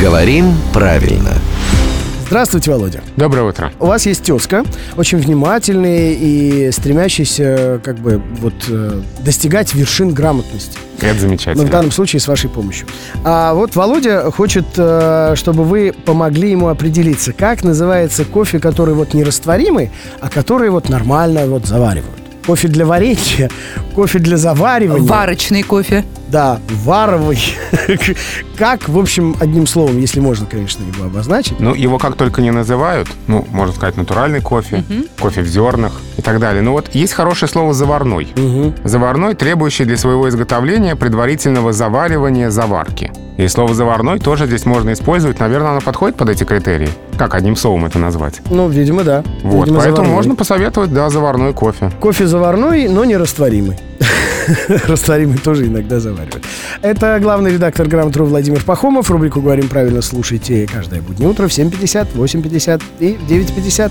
Говорим правильно. Здравствуйте, Володя. Доброе утро. У вас есть тезка, очень внимательный и стремящийся как бы вот э, достигать вершин грамотности. Это Но замечательно. в данном случае с вашей помощью. А вот Володя хочет, э, чтобы вы помогли ему определиться, как называется кофе, который вот нерастворимый, а который вот нормально вот заваривают. Кофе для варенья, кофе для заваривания. Варочный кофе. Да, варовый. Как, в общем, одним словом, если можно, конечно, его обозначить. Ну, его как только не называют, ну, можно сказать, натуральный кофе, кофе в зернах и так далее. Но вот есть хорошее слово «заварной». Мгм. Заварной, требующий для своего изготовления предварительного заваривания заварки. И слово «заварной» тоже здесь можно использовать. Наверное, оно подходит под эти критерии. Как одним словом это назвать? Ну, видимо, да. Вот, Видимо, поэтому заварной. можно посоветовать, да, заварной кофе. Кофе заварной, но не растворимый. Растворимый тоже иногда заваривают. Это главный редактор «Грамотру» Владимир Пахомов. Рубрику «Говорим правильно» слушайте каждое буднее утро в 7.50, 8.50 и в 9.50.